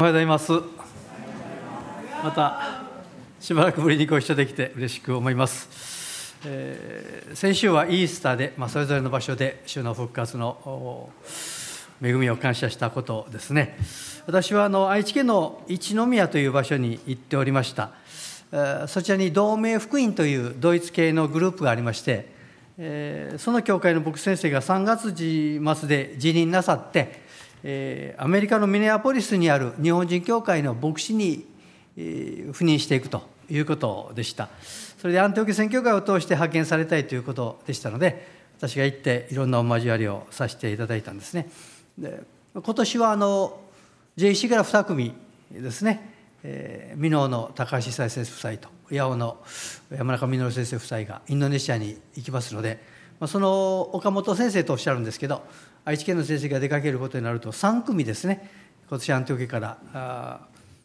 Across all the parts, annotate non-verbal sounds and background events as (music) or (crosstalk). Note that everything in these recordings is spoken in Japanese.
おはようございます。またしばらくぶりにご一緒できて嬉しく思います、えー、先週はイースターで、まあ、それぞれの場所で主の復活の恵みを感謝したことですね。私はあの愛知県の一宮という場所に行っておりました。そちらに同盟福音というドイツ系のグループがありましてその教会の牧師先生が3月末で辞任なさってアメリカのミネアポリスにある日本人教会の牧師に赴任していくということでした。それでアンテオキ宣教会を通して派遣されたいということでしたので私が行っていろんなお交わりをさせていただいたんですね。で今年はあの JC から2組ですね、えー、美濃の高橋久先生夫妻と八尾の山中稔先生夫妻がインドネシアに行きますので、まあ、その岡本先生とおっしゃるんですけど愛知県の先生が出かけることになると3組ですね今年アンテオケから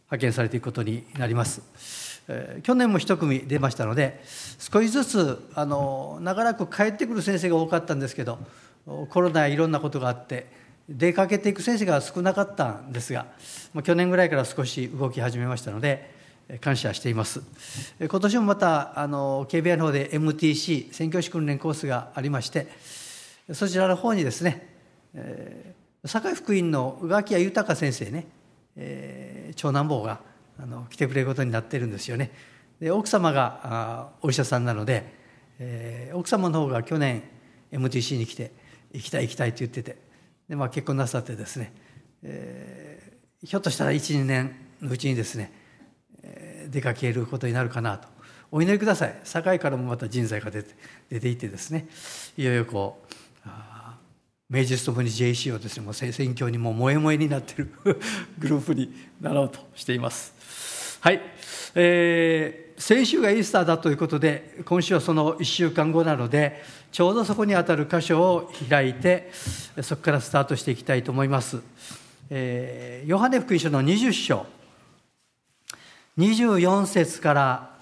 派遣されていくことになります、えー、去年も1組出ましたので少しずつあの長らく帰ってくる先生が多かったんですけどコロナやいろんなことがあって出かけていく先生が少なかったんですが去年ぐらいから少し動き始めましたので感謝しています。今年もまたあの KBI の方で MTC 宣教師訓練コースがありましてそちらの方にですね堺福音の宇垣谷豊先生ね、えー、長男坊があの来てくれることになってるんですよね。で奥様があお医者さんなので、えー、奥様の方が去年 MTC に来て行きたい行きたいって言っててで、まあ、結婚なさってですね、えー、ひょっとしたら12年のうちにですね、えー、出かけることになるかなと。お祈りください。堺からもまた人材が出て出ていてですねいよいよこうあ名実ともに JC をですねもう選挙にも燃え燃えになっている (laughs) グループになろうとしています。はい、えー、先週がイースターだということで今週はその1週間後なのでちょうどそこにあたる箇所を開いてそこからスタートしていきたいと思います、えー、ヨハネ福音書の20章。24節から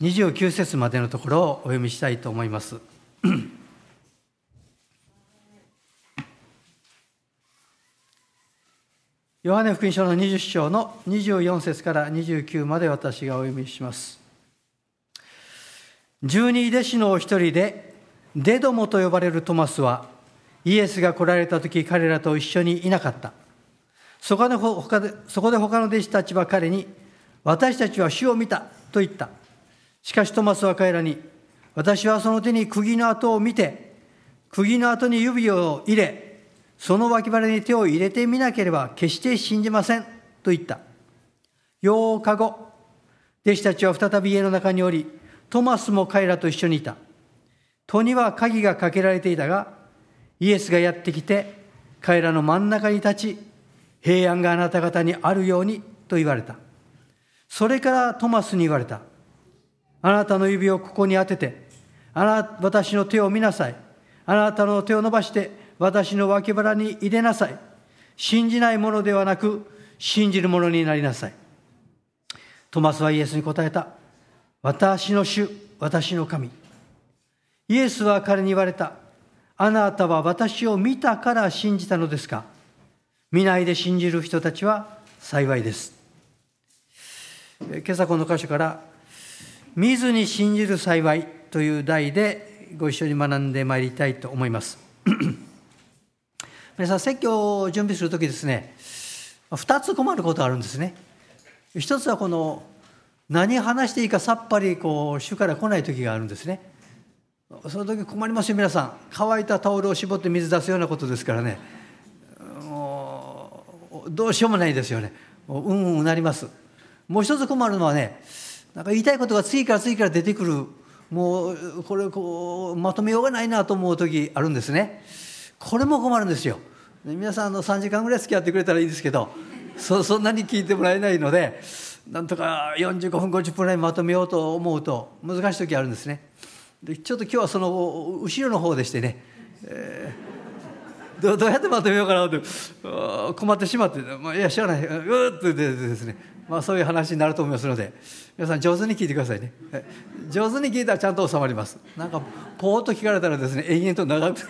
29節までのところをお読みしたいと思います。ヨハネ福音書の20章の24節から29まで私がお読みします。十二弟子のお一人で、デドモと呼ばれるトマスは、イエスが来られた時彼らと一緒にいなかった。そこで他でそこで他の弟子たちは彼に、私たちは主を見たと言った。しかしトマスは彼らに、私はその手に釘の跡を見て、釘の跡に指を入れ、その脇腹に手を入れてみなければ決して信じませんと言った。8日後、弟子たちは再び家の中におり、トマスも彼らと一緒にいた。戸には鍵がかけられていたが、イエスがやってきて、彼らの真ん中に立ち、平安があなた方にあるようにと言われた。それからトマスに言われた。あなたの指をここに当てて、あな私の手を見なさい。あなたの手を伸ばして私の脇腹に入れなさい。信じないものではなく、信じるものになりなさい。トマスはイエスに答えた。私の主、私の神。イエスは彼に言われた。あなたは私を見たから信じたのですか？見ないで信じる人たちは幸いです。今朝この箇所から、見ずに信じる幸いという題でご一緒に学んでまいりたいと思います。皆さん説教を準備する時ですね2つ困ることがあるんですね。一つはこの何話していいかさっぱりこう主から来ない時があるんですね。その時困りますよ皆さん。乾いたタオルを絞って水出すようなことですからね。もうどうしようもないですよね。ううんうんなります。もう一つ困るのはねなんか言いたいことが次から次から出てくる。もうこれこうまとめようがないなと思う時あるんですね。これも困るんですよ。皆さんの3時間ぐらい付き合ってくれたらいいですけどそそんなに聞いてもらえないのでなんとか45分50分ぐらいまとめようと思うと難しい時あるんですね。でちょっと今日はその後ろの方でしてね、えー、どうやってまとめようかなって困ってしまって、まあ、いや知らないうーってですね、まあ、そういう話になると思いますので皆さん上手に聞いてくださいね。上手に聞いたらちゃんと収まります。なんかポーッと聞かれたらですね延々と長く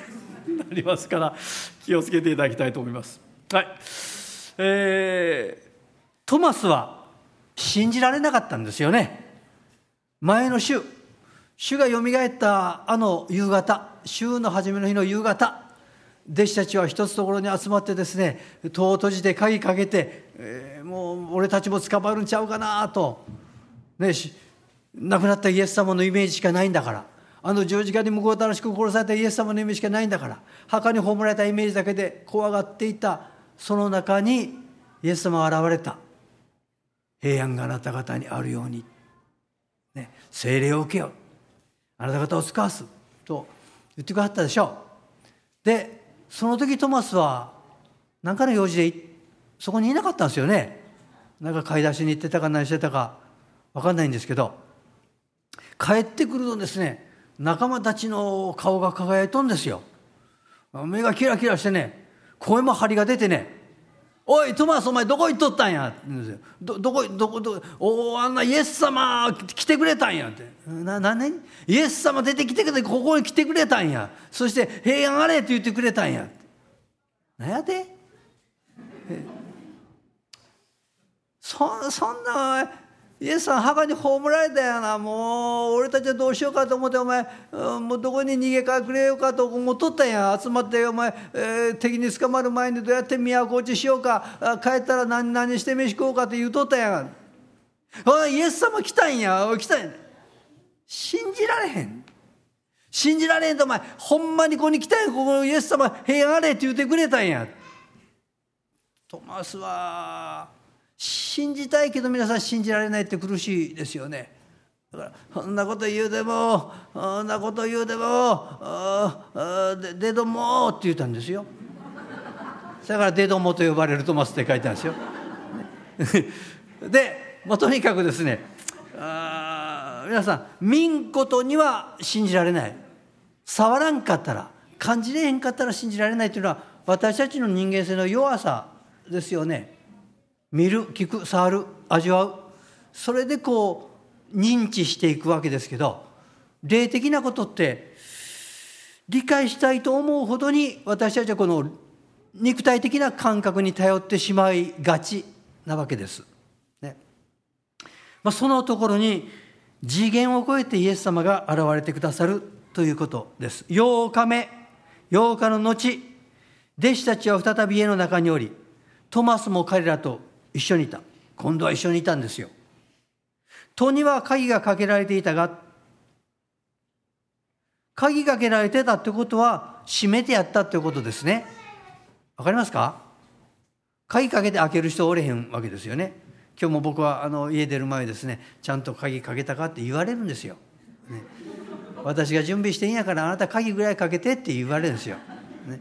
なりますから気をつけていただきたいと思います。はいえー、トマスは信じられなかったんですよね。前の週、主がよみがえったあの夕方、週の初めの日の夕方、弟子たちは一つところに集まってですね、戸を閉じて鍵かけて、えー、もう俺たちも捕まるんちゃうかなと、ね、亡くなったイエス様のイメージしかないんだから。あの十字架に向こう楽しく殺されたイエス様のイメージしかないんだから墓に葬られたイメージだけで怖がっていたその中にイエス様が現れた。平安があなた方にあるように、ね、精霊を受けよう。あなた方を使わすと言ってくださったでしょう。でその時トマスは何かの用事でそこにいなかったんですよね。なんか買い出しに行ってたか何してたか分かんないんですけど帰ってくるとですね仲間たちの顔が輝いとんですよ。目がキラキラしてね声も張りが出てね「おいトマスお前どこ行っとったんや」どどこどこどこおあんなイエス様来てくれたんや」って「な何？年イエス様出てきてくれここに来てくれたんやそして平安あれ」って言ってくれたんや。何やでそそんなイエスさん墓に葬られたやな。もう俺たちはどうしようかと思ってお前、うん、もうどこに逃げ隠れようかと思っとったん。や集まってお前、えー、敵に捕まる前にどうやって都落ちしようか。帰ったら何何して飯食おうかって言うとったやん。おいイエス様来たんや。来たんや。信じられへん。信じられへんとお前ほんまにここに来たんや。ここイエス様平安あれって言ってくれたんや。トマスは信じたいけど皆さん信じられないって苦しいですよね。だからそんなこと言うでもそんなこと言うでもででどもって言ったんですよ。だからでどもと呼ばれるトマスって書いてあるんですよ。で、まあ、とにかくですねあ皆さん見んことには信じられない触らんかったら感じれへんかったら信じられないというのは私たちの人間性の弱さですよね。見る聞く触る味わうそれでこう認知していくわけですけど霊的なことって理解したいと思うほどに私たちはこの肉体的な感覚に頼ってしまいがちなわけです。ねまあ、そのところに次元を超えてイエス様が現れてくださるということです。8日目8日の後弟子たちは再び家の中におりトマスも彼らと一緒にいた。今度は一緒にいたんですよ。戸には鍵がかけられていたが鍵かけられてたってことは閉めてやったってことですね。わかりますか？鍵かけて開ける人おれへんわけですよね。今日も僕はあの家出る前ですねちゃんと鍵かけたかって言われるんですよ、ね、私が準備していいんやからあなた鍵ぐらいかけてって言われるんですよ、ね、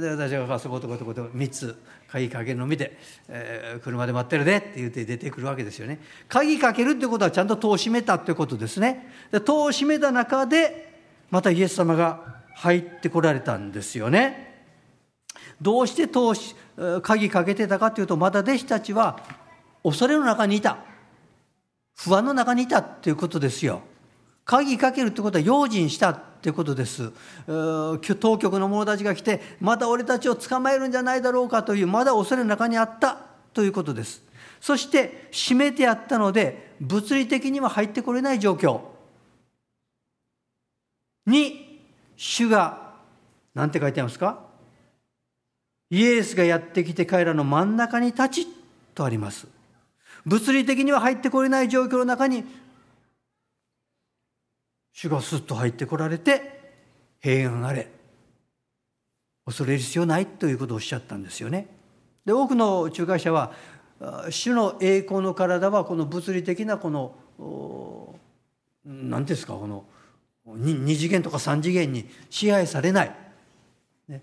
で私がそことことこと3つ鍵かけるの見て、えー、車で待ってるでって言って出てくるわけですよね。鍵かけるってことはちゃんと戸を閉めたってことですね。で戸を閉めた中でまたイエス様が入ってこられたんですよね。どうして戸を鍵かけてたかというとまだ弟子たちは恐れの中にいた。不安の中にいたっていうことですよ。鍵かけるってことは用心した。ってことです。当局の者たちが来てまた俺たちを捕まえるんじゃないだろうかというまだ恐れの中にあったということです。そして閉めてあったので物理的には入ってこれない状況。に主が何て書いてありますか？イエスがやってきて彼らの真ん中に立ちとあります。物理的には入ってこれない状況の中に主がスッと入ってこられて平安あれ恐れる必要ないということをおっしゃったんですよね。で多くの仲介者は主の栄光の体はこの物理的なこの何ですかこの2次元とか3次元に支配されない、ね、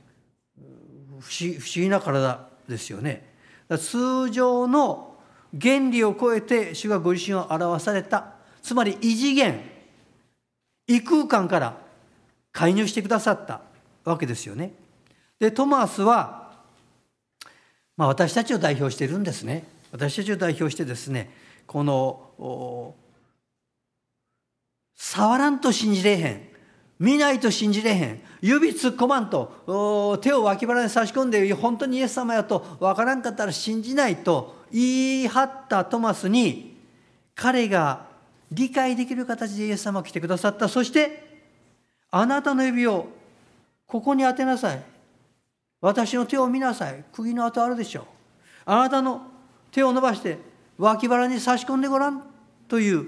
不思議な体ですよね。通常の原理を超えて主がご自身を表されたつまり異次元異空間から介入してくださったわけですよね。でトマスは、まあ、私たちを代表してるんですね。私たちを代表してですねこの触らんと信じれへん見ないと信じれへん。指突っ込まんと、手を脇腹に差し込んで、本当にイエス様やと分からんかったら信じないと言い張ったトマスに、彼が理解できる形でイエス様が来てくださった。そして、あなたの指をここに当てなさい。私の手を見なさい。釘の跡あるでしょう。あなたの手を伸ばして脇腹に差し込んでごらんという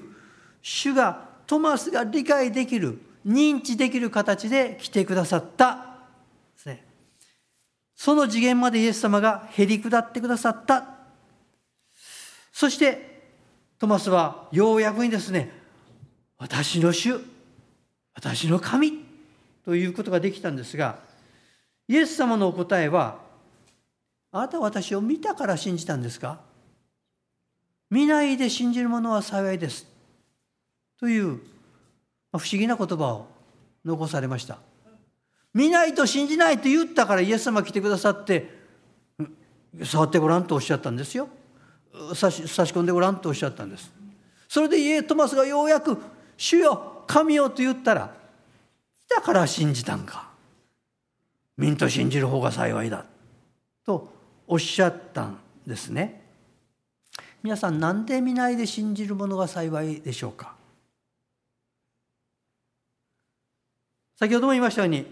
主がトマスが理解できる認知できる形で来てくださったですね。その次元までイエス様がへり下ってくださった。そしてトマスはようやくにですね、私の主、私の神ということができたんですが、イエス様のお答えは、あなたは私を見たから信じたんですか？見ないで信じる者は幸いです。という不思議な言葉を残されました。見ないと信じないと言ったからイエス様来てくださって触ってごらんとおっしゃったんですよ。差し差し込んでごらんとおっしゃったんです。それでイエトマスがようやく「主よ神よ」と言ったら「だから信じたんか」「民と信じる方が幸いだ」とおっしゃったんですね。皆さん何で見ないで信じるものが幸いでしょうか先ほども言いましたように、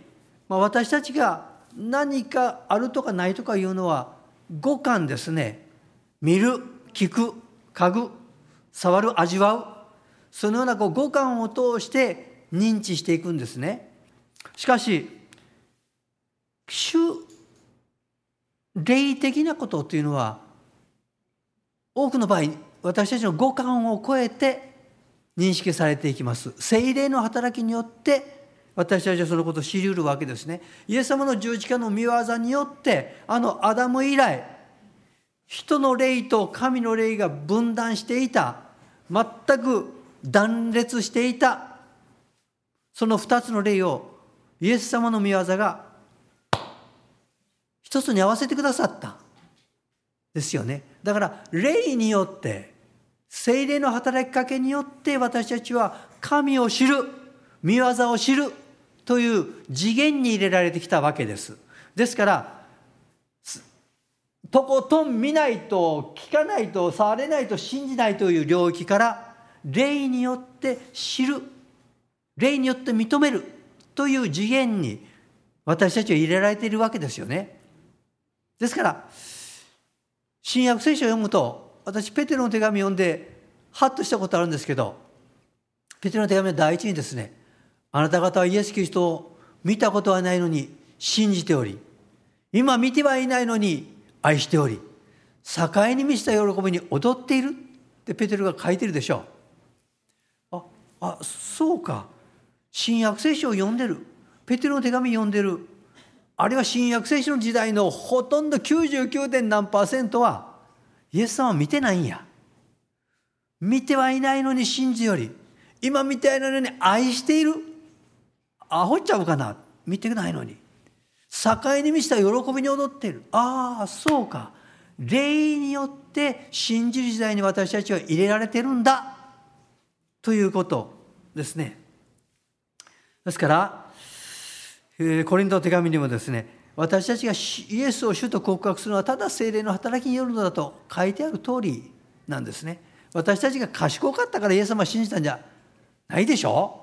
まあ、私たちが何かあるとかないとかいうのは五感ですね見る聞く嗅ぐ触る味わう。そのようなこう五感を通して認知していくんですね。しかし主霊的なことというのは多くの場合私たちの五感を超えて認識されていきます。精霊の働きによって私たちはそのことを知りうるわけですね。イエス様の十字架の見業によってあのアダム以来人の霊と神の霊が分断していた。全く断裂していた。その二つの霊をイエス様の見業が一つに合わせてくださった。ですよね。だから霊によって精霊の働きかけによって私たちは神を知る見業を知るという次元に入れられてきたわけです。ですからとことん見ないと聞かないと触れないと信じないという領域から霊によって知る。霊によって認めるという次元に私たちは入れられているわけですよね。ですから新約聖書を読むと私ペテロの手紙を読んでハッとしたことあるんですけどペテロの手紙の第一にですねあなた方はイエス・キリストを見たことはないのに信じており今見てはいないのに愛しており境に満ちた喜びに踊っているってペテロが書いてるでしょう。ああそうか。新約聖書を読んでる。ペテロの手紙読んでる。あるいは新約聖書の時代のほとんど 99. 点何パーセントはイエス様は見てないんや。見てはいないのに信じより今みたいのに愛している。アホっちゃうかな。見てないのに。境に満ちた喜びに踊っている。ああそうか。霊によって信じる時代に私たちは入れられてるんだ。ということですね。ですからコリントの手紙にもですね私たちがイエスを主と告白するのはただ精霊の働きによるのだと書いてある通りなんですね。私たちが賢かったからイエス様を信じたんじゃないでしょ？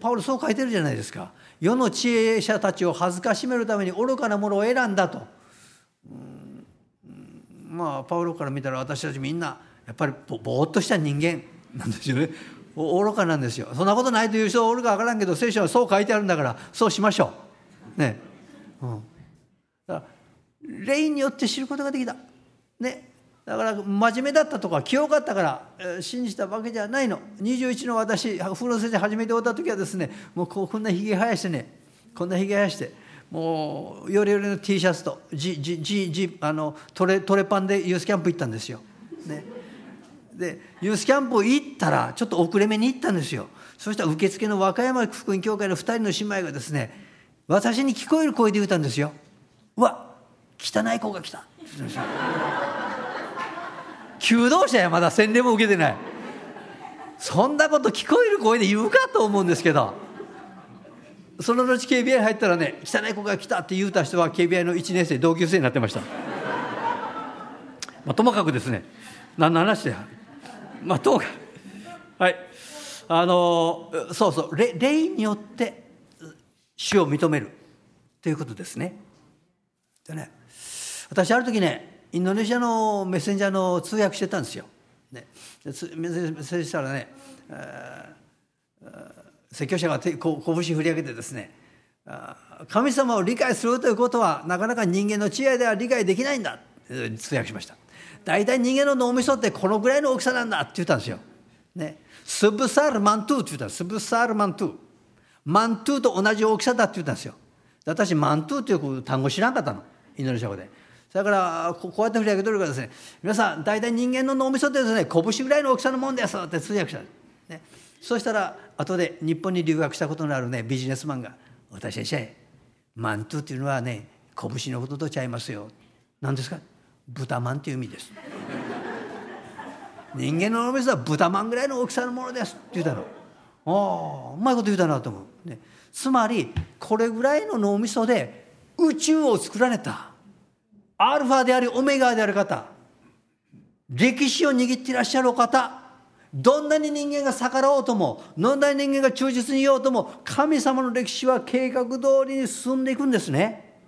パウロそう書いてるじゃないですか。世の知恵者たちを恥ずかしめるために愚かなものを選んだと。まあパウロから見たら私たちみんなやっぱりぼーっとした人間なんですよね。愚かなんですよ。そんなことないという人おるか分からんけど聖書はそう書いてあるんだからそうしましょう。ね、うん、だから霊によって知ることができた。ね。だから真面目だったとか清かったから信じたわけじゃないの21の私風呂先生初めておった時はですねもうこんなひげ生やしてねこんなひげ生やしてもうよりよりの T シャツとジジジジあのトレトレパンでユースキャンプ行ったんですよ。ね、でユースキャンプ行ったらちょっと遅れ目に行ったんですよ。そしたら受付の和歌山福音教会の2人の姉妹がですね私に聞こえる声で言ったんですよ。うわ汚い子が来た。求道者やまだ洗礼も受けてない。そんなこと聞こえる声で言うかと思うんですけど。その後 KBI 入ったらね汚い子が来たって言うた人は KBI の1年生同級生になってました、まあ、ともかくですね。何の話でまあともかく。はい。あのそうそう。霊によって死を認める。ということですね。でね私ある時ねインドネシアのメッセンジャーの通訳してたんですよ。ね、メッセージしたらね、説教者が拳振り上げてですね神様を理解するということはなかなか人間の知恵では理解できないんだ通訳しました。大体人間の脳みそってこのぐらいの大きさなんだって言ったんですよ、ね、スブサールマントゥって言った。スブサールマントゥマントゥと同じ大きさだって言ったんですよ。私マントゥという単語知らなかったの。インドネシア語で。それからこうやって振り上げとるからですね皆さん大体人間の脳みそってですね拳ぐらいの大きさのもんですって通訳した、ね、そうしたら後で日本に留学したことのあるねビジネスマンが「私先生マントゥっていうのはね拳のこととちゃいますよ」何ですか？豚まんっていう意味です。人間の脳みそは豚まんぐらいの大きさのものです。って言ったのああうまいこと言うたなと思う、ね、つまりこれぐらいの脳みそで宇宙を作られた。アルファでありオメガである方歴史を握っていらっしゃる方どんなに人間が逆らおうともどんなに人間が忠実にいようとも神様の歴史は計画通りに進んでいくんですね。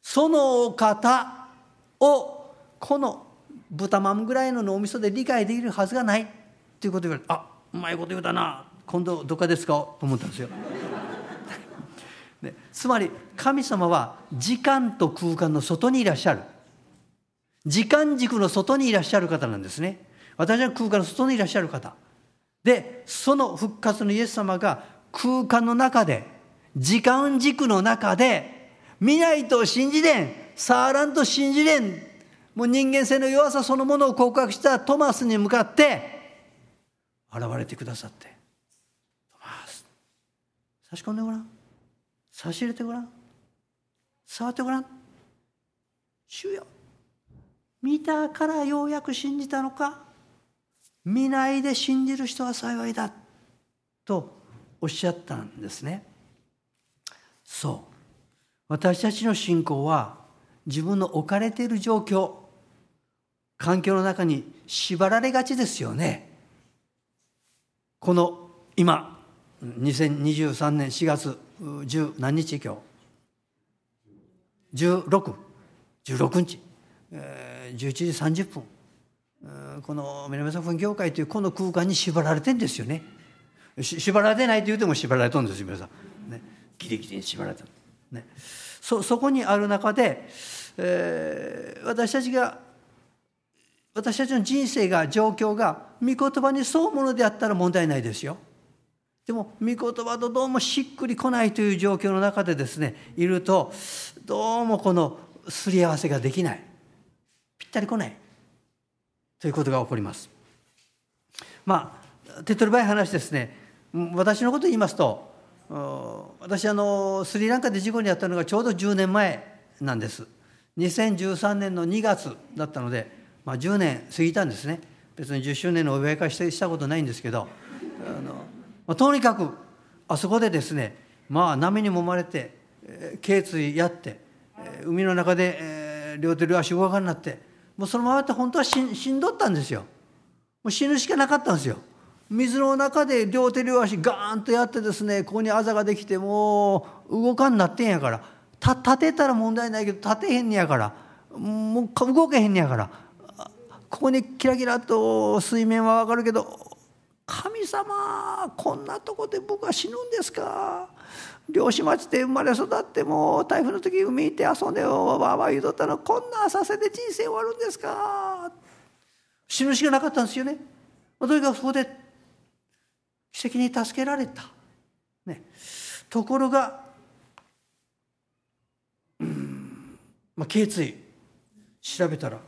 そのお方をこの豚まんぐらいの脳みそで理解できるはずがないっていうことを言われてあうまいこと言うたな今度どっかですか？と思ったんですよ。ね、つまり神様は時間と空間の外にいらっしゃる。時間軸の外にいらっしゃる方なんですね。私は空間の外にいらっしゃる方。でその復活のイエス様が空間の中で時間軸の中で見ないと信じれん触らんと信じれんもう人間性の弱さそのものを告白したトマスに向かって現れてくださってトマス。差し込んでごらん。差し入れてごらん。触ってごらん。主よ。見たからようやく信じたのか。見ないで信じる人は幸いだ。とおっしゃったんですね。そう。私たちの信仰は自分の置かれている状況環境の中に縛られがちですよね。この今2023年4月十何日今日？1616 16日、えー、11時30分。この南サフン業界というこの空間に縛られてんですよね。縛られてないと言うても縛られとんですよ皆さん、ね、ギリギリに縛られた、ね、そそこにある中で、えー、私たちが私たちの人生が状況が御言葉に沿うものであったら問題ないですよでも御言葉とどうもしっくりこないという状況の中でですねいるとどうもこのすり合わせができない。ぴったりこない。ということが起こります。まあ手っ取り早い話ですね。私のこと言いますと私あのスリランカで事故に遭ったのがちょうど10年前なんです。2013年の2月だったので、まあ、10年過ぎたんですね。別に10周年のお祝い会したことないんですけどあのまあ、とにかくあそこでですねまあ波に揉まれて、えー、頸椎やって、海の中で、両手両足動かになってもうそのままって本当は死んどったんですよ。もう死ぬしかなかったんですよ。水の中で両手両足ガーンとやってですねここにあざができてもう動かんなってんやから立てたら問題ないけど立てへんねやからもう動けへんねやからここにキラキラと水面はわかるけど神様こんなとこで僕は死ぬんですか？漁師町で生まれ育っても台風の時海行って遊んでわわわ言うとったのこんな浅瀬で人生終わるんですか？死ぬしかなかったんですよね。とにかくそこで奇跡に助けられた、ね、ところが、うんまあ、頸椎調べたら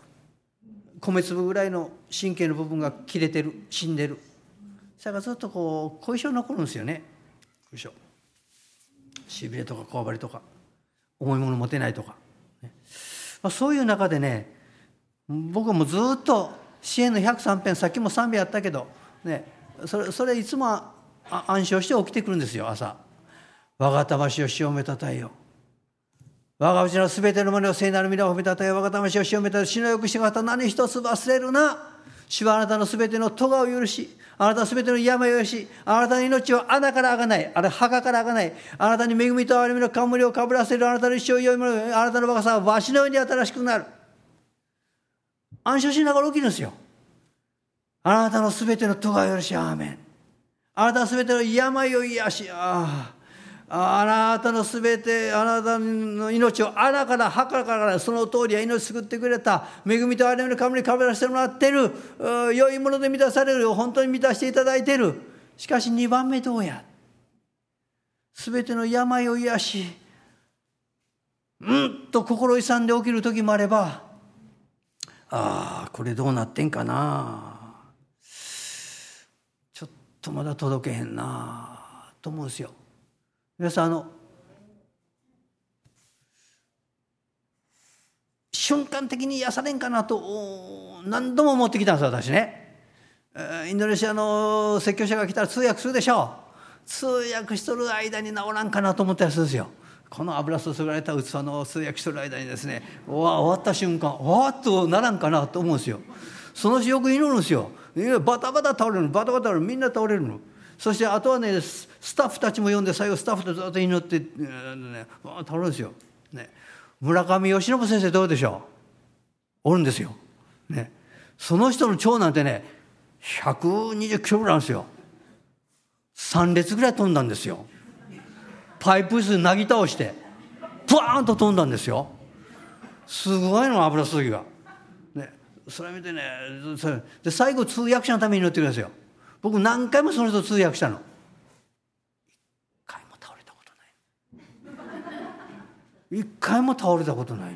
米粒ぐらいの神経の部分が切れてる死んでる。それからずっとこう後遺症残るんですよね。後遺症しびれとかこわばりとか重いもの持てないとか、ね。まあ、そういう中でね僕もずっと支援の103編さっきも3編あったけど、ね、それそれいつも暗唱して起きてくるんですよ朝。我が魂を潮めたたえよ我がうちのすべてのものを聖なる皆を褒めたたえ我が魂を潮めたたえ死のよくして方何一つ忘れるな主はあなたのすべての咎を許しあなたすべての病を許しあなたの命を穴からあがないあれ墓からあがないあなたに恵みと憐れみの冠をかぶらせるあなたの一生よいものあなたの若さはわしのように新しくなる。安心しながら起きるんですよ。あなたのすべての咎を許しアーメン。あなたすべての病を癒しあああなたのすべてあなたの命を穴から墓からその通りは命救ってくれた恵みと憐れの神にかぶらせてもらっている良いもので満たされる本当に満たしていただいている。しかし2番目どうや？すべての病を癒しうんと心勇んで起きる時もあればああこれどうなってんかな？ちょっとまだ届けへんなと思うんですよ。皆さんあの瞬間的に癒されんかなと何度も思ってきたんです私ね。インドネシアの説教者が来たら通訳するでしょう。通訳しとる間に治らんかなと思ったりするんですよ。この油注がれた器の通訳しとる間にですね終わった瞬間わっとならんかなと思うんですよその日よく祈るんですよバタバタ倒れるバタバタ倒れるみんな倒れるのそしてあとはねスタッフたちも呼んで最後スタッフとずっと祈って、ね、倒れるんですよ、ね、村上義信先生どうでしょう？おるんですよ、ね、その人の長男ってね120キロぐらいあるんですよ。3列ぐらい飛んだんですよ。パイプ椅子なぎ倒してプワーンと飛んだんですよ。すごいの油注ぎが、ね、それ見てねで最後通訳者のために祈ってくださいよ。僕何回もその人通訳したの。一回も倒れたことない。一回も倒れたことない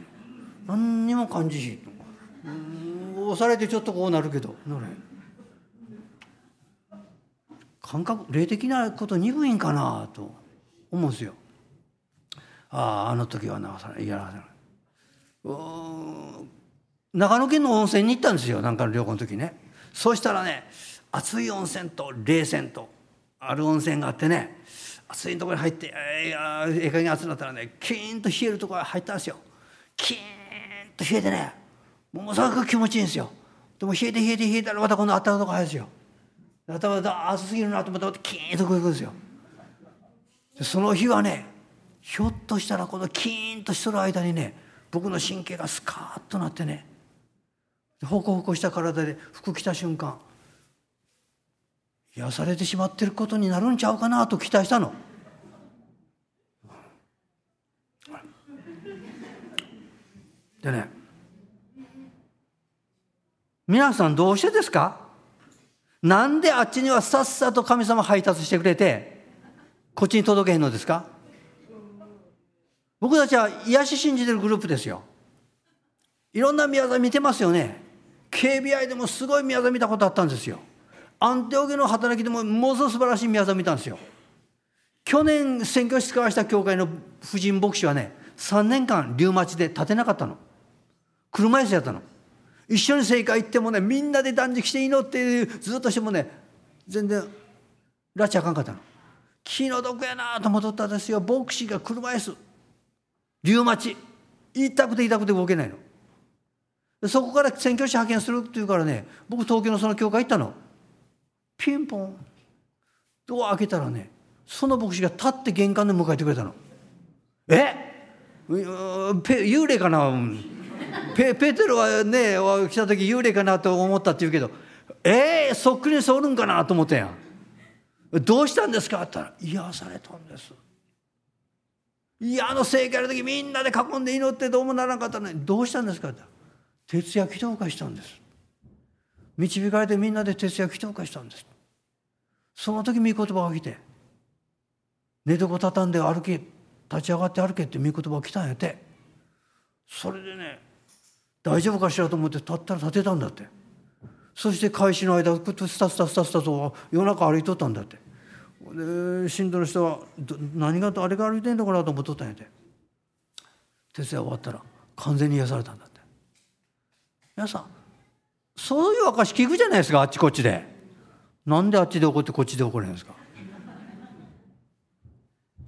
何にも感じしい押されてちょっとこうなるけど。なれ。感覚霊的なこと鈍いんかなと思うんですよ。あああの時はなさいやらせない。長野県の温泉に行ったんですよ。なんかの旅行の時ね。そうしたらね熱い温泉と冷泉とある温泉があってね熱いところに入ってえやええ加減熱くなったらねキーンと冷えるところに入ったんですよ。キーンと冷えてねものすごく気持ちいいんですよ。でも冷えて冷えて冷えたらまた今度温かいとこ入るんですよ。頭が熱すぎるなと思ってキーンとこう行くんですよ。その日はねひょっとしたらこのキーンとしとる間にね僕の神経がスカーッとなってねホコホコした体で服着た瞬間癒されてしまってることになるんちゃうかなと期待したの。でね皆さんどうしてですか？なんであっちにはさっさと神様配達してくれてこっちに届けへんのですか？僕たちは癒し信じてるグループですよ。いろんな宮沢見てますよね。KBI でもすごい宮沢見たことあったんですよ。アンテオゲの働きでもものすごい素晴らしい宮沢見たんですよ。去年選挙室交わした教会の婦人牧師はね、3年間リウマチで立てなかったの。車椅子やったの。一緒に聖会行ってもね、みんなで断食して祈ってずっとしてもね、全然拉致あかんかったの。気の毒やなと思っとったんですよ牧師が車椅子リウマチ痛くて痛くて動けないのそこから宣教師派遣するっていうからね僕東京のその教会行ったのピンポン。ドア開けたらねその牧師が立って玄関で迎えてくれたの。え？幽霊かな？ペペテロはね来た時幽霊かなと思ったって言うけどえー、そっくりにそるんかなと思ったや。んどうしたんですか?」って言ったら「癒されたんです」いやあの聖会の時みんなで囲んで祈ってどうもならなかったのにどうしたんですか？って徹夜祈祷会したんです。導かれてみんなで徹夜祈祷会したんです。その時御言葉が来て寝床畳んで歩け立ち上がって歩けって御言葉が来たんやて。それでね大丈夫かしらと思って立ったら立てたんだって。そして開始の間スタスタスタスタと夜中歩いとったんだってで信徒の人は何があれが歩いてんのかなと思っとったんやて徹夜終わったら完全に癒されたんだって皆さんそういう証聞くじゃないですかあっちこっちで。なんであっちで怒ってこっちで怒れるんですか。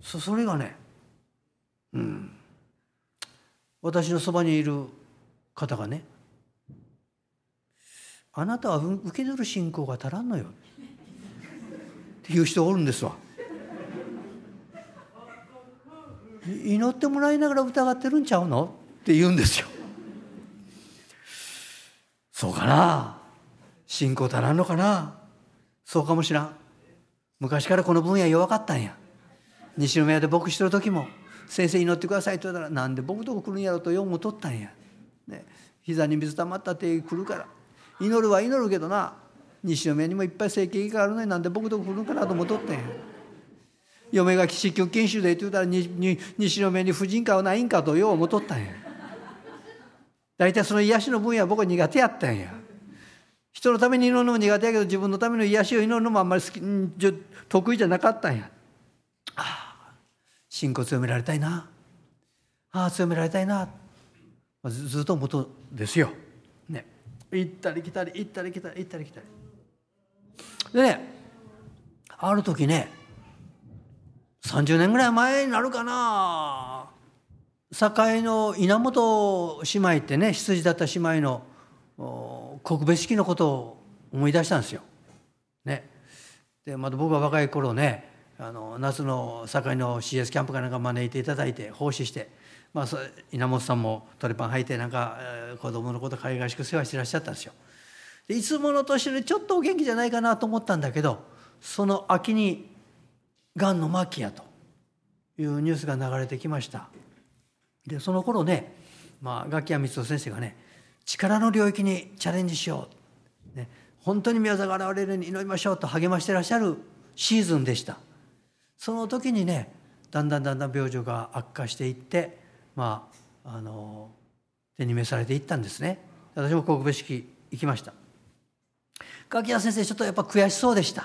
そそれがねうん。私のそばにいる方がねあなたは受け取る信仰が足らんのよ。っていう人おるんですわ。祈ってもらいながら疑ってるんちゃうの？って言うんですよ。そうかな？信仰足らんのかな？そうかもしらん。昔からこの分野弱かったんや。西宮で牧師してる時も「先生祈ってください」って言ったら「なんで僕とこ来るんやろ」と4も取ったんや、ね、膝に水たまったって来るから。祈るは祈るけどな。西宮にもいっぱい整形があるのになんで僕とこ来るんかなと思っとったんや。嫁が基局研修でって言ったら西宮に婦人科はないんかとよう思とったんや。大体その癒しの分野僕は苦手やったんや。人のために祈るのも苦手やけど自分のための癒しを祈るのもあんまり好き得意じゃなかったんや。ああ信仰強められたいな。ああ強められたいな。ずずっと思とですよ、ね、行ったり来たり行ったり来たり行ったり来たり。でねある時ね30年ぐらい前になるかな。堺の稲本姉妹ってね羊だった姉妹の告別式のことを思い出したんですよ。ね、でまた僕が若い頃ねあの夏の堺の CS キャンプかなんか招いていただいて奉仕して、まあ、稲本さんもトレパン履いてなんか、えー、子供のこと海外しく世話してらっしゃったんですよ。でいつもの年でちょっとお元気じゃないかなと思ったんだけどその秋にがんの末期やというニュースが流れてきました。でその頃ね、まあ、楽器屋光人先生がね力の領域にチャレンジしよう、ね、本当に宮沢が現れるように祈りましょうと励ましてらっしゃるシーズンでした。その時にねだんだんだんだん病状が悪化していってまああの手に召されていったんですね。私も告別式行きました。柿谷先生ちょっとやっぱ悔しそうでした。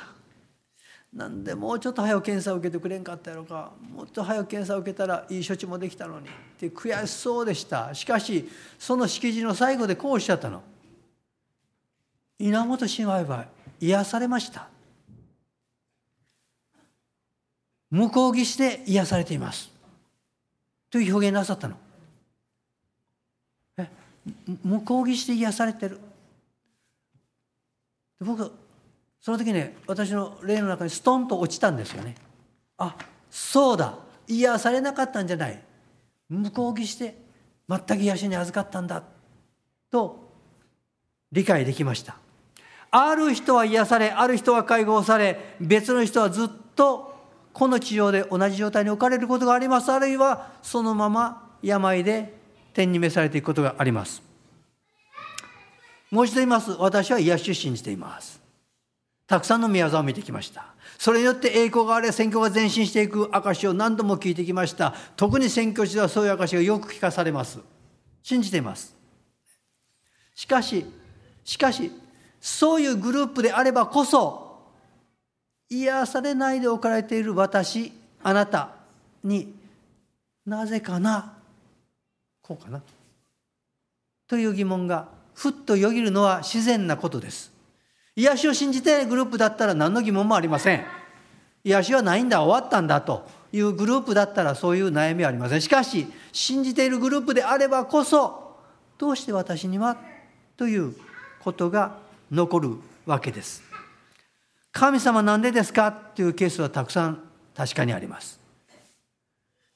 なんでもうちょっと早く検査を受けてくれんかったやろか。もっと早く検査を受けたらいい処置もできたのにって。悔しそうでした。しかしその式辞の最後でこうおっしゃったの。稲本姉妹は癒されました。向こう岸で癒されています。という表現なさったの。え向こう岸で癒されてる。僕その時ね私の霊の中にストンと落ちたんですよね。あそうだ。癒されなかったんじゃない。向こう岸して全く癒しに預かったんだ。と理解できました。ある人は癒されある人は解放され別の人はずっとこの地上で同じ状態に置かれることがあります。あるいはそのまま病で天に召されていくことがあります。もう一度言います。私は癒しを信じています。たくさんの宮沢を見てきました。それによって栄光があれ、選挙が前進していく証を何度も聞いてきました。特に選挙地ではそういう証がよく聞かされます。信じています。しかし、しかし、そういうグループであればこそ、癒されないで置かれている私、あなたになぜかな、こうかな、という疑問がふっとよぎるのは自然なことです。癒しを信じてグループだったら何の疑問もありません。癒しはないんだ、終わったんだというグループだったらそういう悩みはありません。しかし、信じているグループであればこそ、どうして私にはということが残るわけです。神様なんでですかというケースはたくさん確かにあります。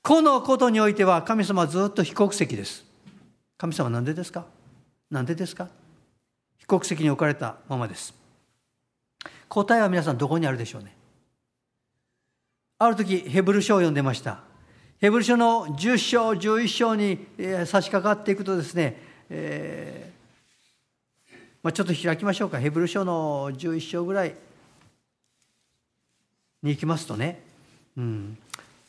このことにおいては神様はずっと非国籍です。神様なんでですか？なんでですか？非国籍に置かれたままです。答えは皆さんどこにあるでしょうね。ある時ヘブル書を読んでました。ヘブル書の10章11章に、差し掛かっていくとですね、えーまあ、ちょっと開きましょうか。ヘブル書の11章ぐらいに行きますとね、うん。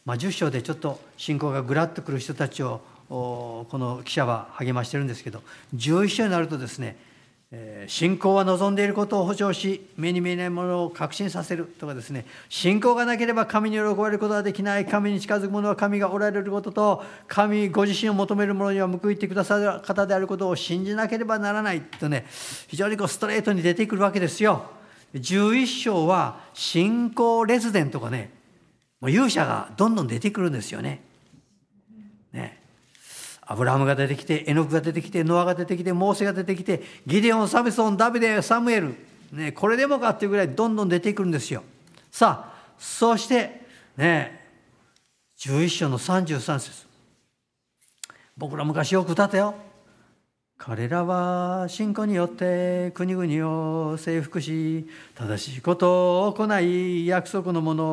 まあ、10章でちょっと信仰がぐらっとくる人たちをこの記者は励ましてるんですけど11章になるとですね信仰は望んでいることを保証し目に見えないものを確信させるとかですね信仰がなければ神に喜ばれることはできない神に近づく者は神がおられることと神ご自身を求める者には報いてくださる方であることを信じなければならないとね非常にこうストレートに出てくるわけですよ11章は信仰レズデンとかね、勇者がどんどん出てくるんですよ。ね。アブラハムが出てきて、エノクが出てきて、ノアが出てきて、モーセが出てきて、ギデオン、サメソン、ダビデ、サムエル、ね、これでもかっていうぐらいどんどん出てくるんですよ。さあ、そして、ね、11章の33節僕ら昔よく歌ったよ。彼らは信仰によって国々を征服し正しいことを行い約束のもの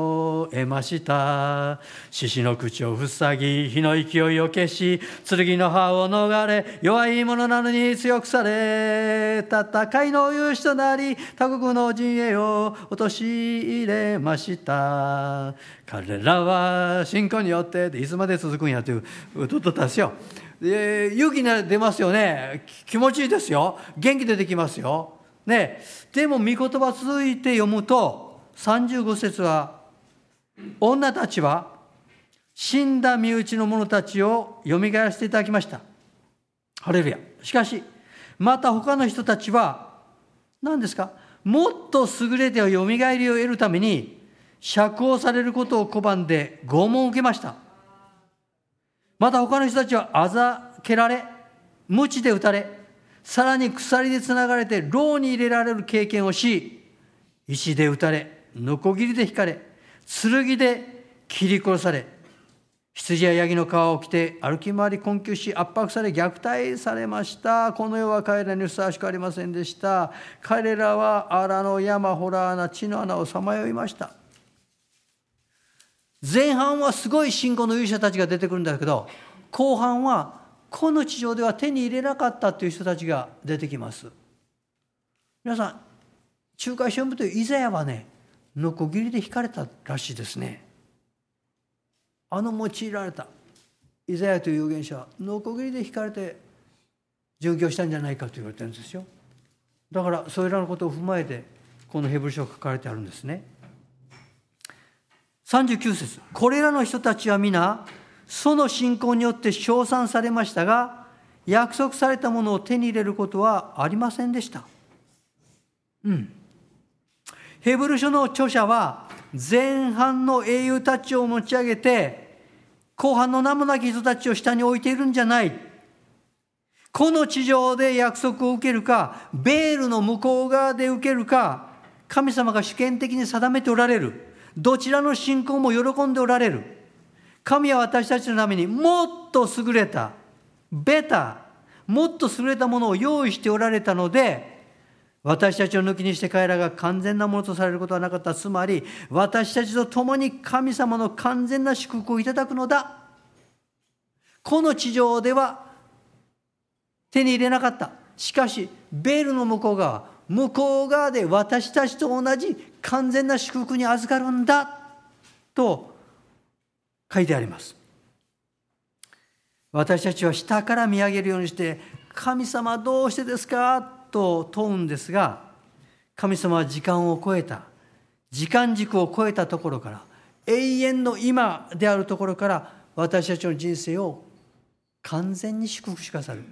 を得ました。獅子の口を塞ぎ火の勢いを消し剣の刃を逃れ弱い者なのに強くされ戦いの勇士となり他国の陣営を陥れました。彼らは信仰によっていつまで続くんやという歌ったんですよえー、勇気が出ますよね。気持ちいいですよ。元気出てきますよ、ね、でも御言葉続いて読むと35節は女たちは死んだ身内の者たちをよみがえらせていただきました。ハレルヤ。しかしまた他の人たちは何ですか？もっと優れてよみがえりを得るために釈放されることを拒んで拷問を受けました。また他の人たちはあざけられ、鞭で打たれ、さらに鎖でつながれて牢に入れられる経験をし、石で打たれ、ノコギリで引かれ、剣で切り殺され、羊やヤギの皮を着て歩き回り困窮し圧迫され虐待されました。この世は彼らにふさわしくありませんでした。彼らは荒の山ホラーな地の穴をさまよいました。前半はすごい信仰の勇者たちが出てくるんだけど後半はこの地上では手に入れなかったという人たちが出てきます。皆さん仲介書部というイザヤはねノコギリで引かれたらしいですね。あの用いられたイザヤという預言者はノコギリで引かれて殉教したんじゃないかと言われてるんですよ。だからそれらのことを踏まえてこのヘブル書が書かれてあるんですね。39節。これらの人たちは皆その信仰によって称賛されましたが約束されたものを手に入れることはありませんでした。うん。ヘブル書の著者は前半の英雄たちを持ち上げて後半の名もなき人たちを下に置いているんじゃない。この地上で約束を受けるかベールの向こう側で受けるか神様が主権的に定めておられる。どちらの信仰も喜んでおられる。神は私たちのためにもっと優れた、ベタ、もっと優れたものを用意しておられたので、私たちを抜きにして彼らが完全なものとされることはなかった。つまり、私たちと共に神様の完全な祝福をいただくのだ。この地上では手に入れなかった。しかし、ベールの向こう側、向こう側で私たちと同じ完全な祝福に預かるんだと書いてあります。私たちは下から見上げるようにして神様どうしてですかと問うんですが神様は時間を超えた時間軸を超えたところから永遠の今であるところから私たちの人生を完全に祝福しくださる。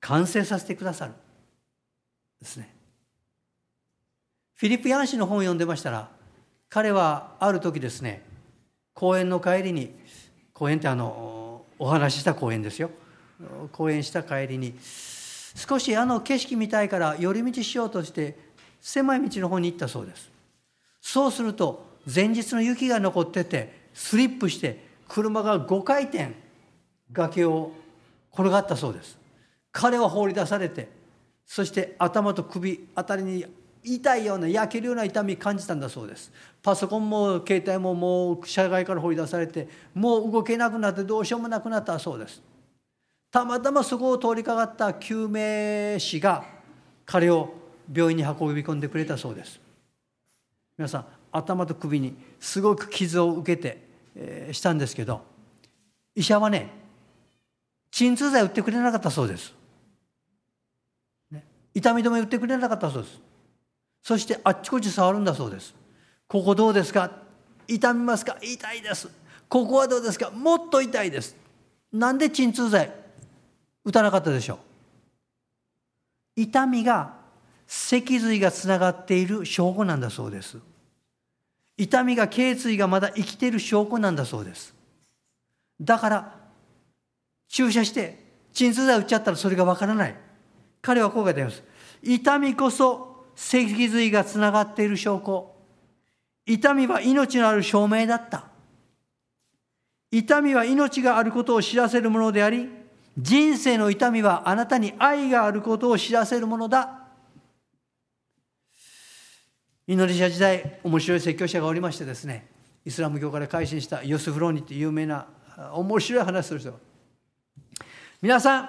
完成させてくださる。ですね。フィリップ・ヤン氏の本を読んでましたら彼はある時ですね公演の帰りに公演ってあのお話しした公演ですよ。公演した帰りに少しあの景色見たいから寄り道しようとして狭い道の方に行ったそうです。そうすると前日の雪が残っててスリップして車が5回転崖を転がったそうです。彼は放り出されてそして頭と首あたりに痛いような焼けるような痛み感じたんだそうです。パソコンも携帯ももう社外から放り出されてもう動けなくなってどうしようもなくなったそうです。たまたまそこを通りかかった救命士が彼を病院に運び込んでくれたそうです。皆さん頭と首にすごく傷を受けて、えー、したんですけど医者はね鎮痛剤売ってくれなかったそうです。ね痛み止め売ってくれなかったそうです。そしてあっちこっち触るんだそうですここどうですか？痛みますか？痛いですここはどうですか？もっと痛いですなんで鎮痛剤？打たなかったでしょう痛みが脊髄がつながっている証拠なんだそうです。痛みが頸椎がまだ生きている証拠なんだそうです。だから、注射して鎮痛剤打っちゃったらそれがわからない。彼はこう書いてあります。痛みこそ脊髄がつながっている証拠。痛みは命のある証明だった。痛みは命があることを知らせるものであり、人生の痛みはあなたに愛があることを知らせるものだ。インドネシア時代、面白い説教者がおりましてですね、イスラム教から改心したヨスフローニって有名な面白い話する人皆さん、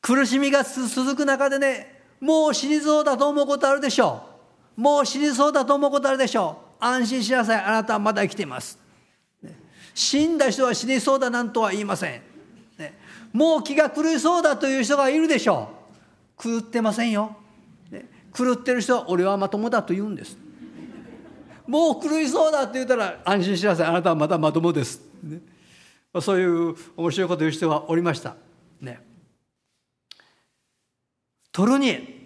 苦しみが続く中でね、もう死にそうだと思うことあるでしょう。もう死にそうだと思うことあるでしょう。安心しなさい。あなたはまだ生きています。死んだ人は死にそうだなんとは言いません。もう気が狂いそうだという人がいるでしょう。狂ってませんよ。狂ってる人は俺はまともだと言うんです。もう狂いそうだって言ったら安心しなさい。あなたはまだまともです。ね、そういう面白いこと言う人はおりました。ね。トルニエ。